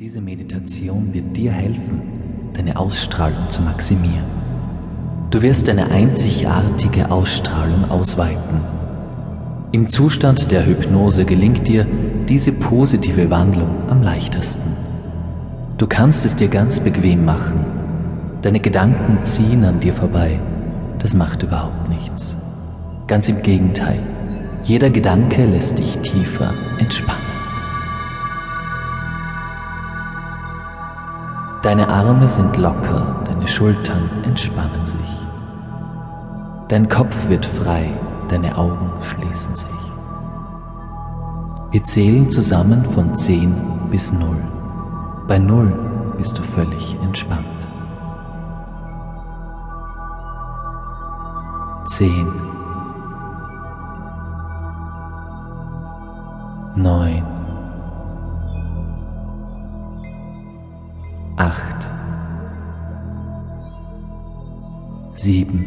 Diese Meditation wird dir helfen, deine Ausstrahlung zu maximieren. Du wirst deine einzigartige Ausstrahlung ausweiten. Im Zustand der Hypnose gelingt dir diese positive Wandlung am leichtesten. Du kannst es dir ganz bequem machen. Deine Gedanken ziehen an dir vorbei. Das macht überhaupt nichts. Ganz im Gegenteil. Jeder Gedanke lässt dich tiefer entspannen. Deine Arme sind locker, deine Schultern entspannen sich. Dein Kopf wird frei, deine Augen schließen sich. Wir zählen zusammen von 10 bis 0. Bei 0 bist du völlig entspannt. 10 9 acht, sieben,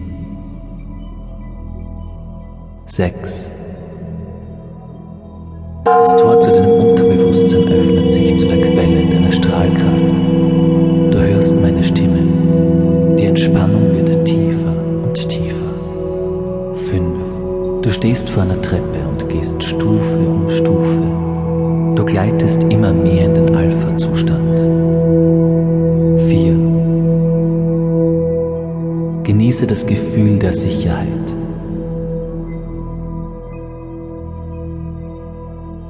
sechs. Das Tor zu deinem Unterbewusstsein öffnet sich zu der Quelle deiner Strahlkraft. Du hörst meine Stimme. Die Entspannung wird tiefer und tiefer. Fünf. Du stehst vor einer Treppe und gehst Stufe um Stufe. Du gleitest immer mehr in den Genieße das Gefühl der Sicherheit.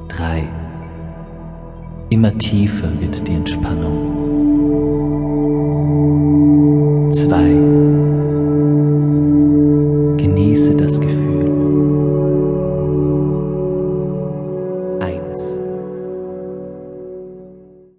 3. Immer tiefer wird die Entspannung. 2.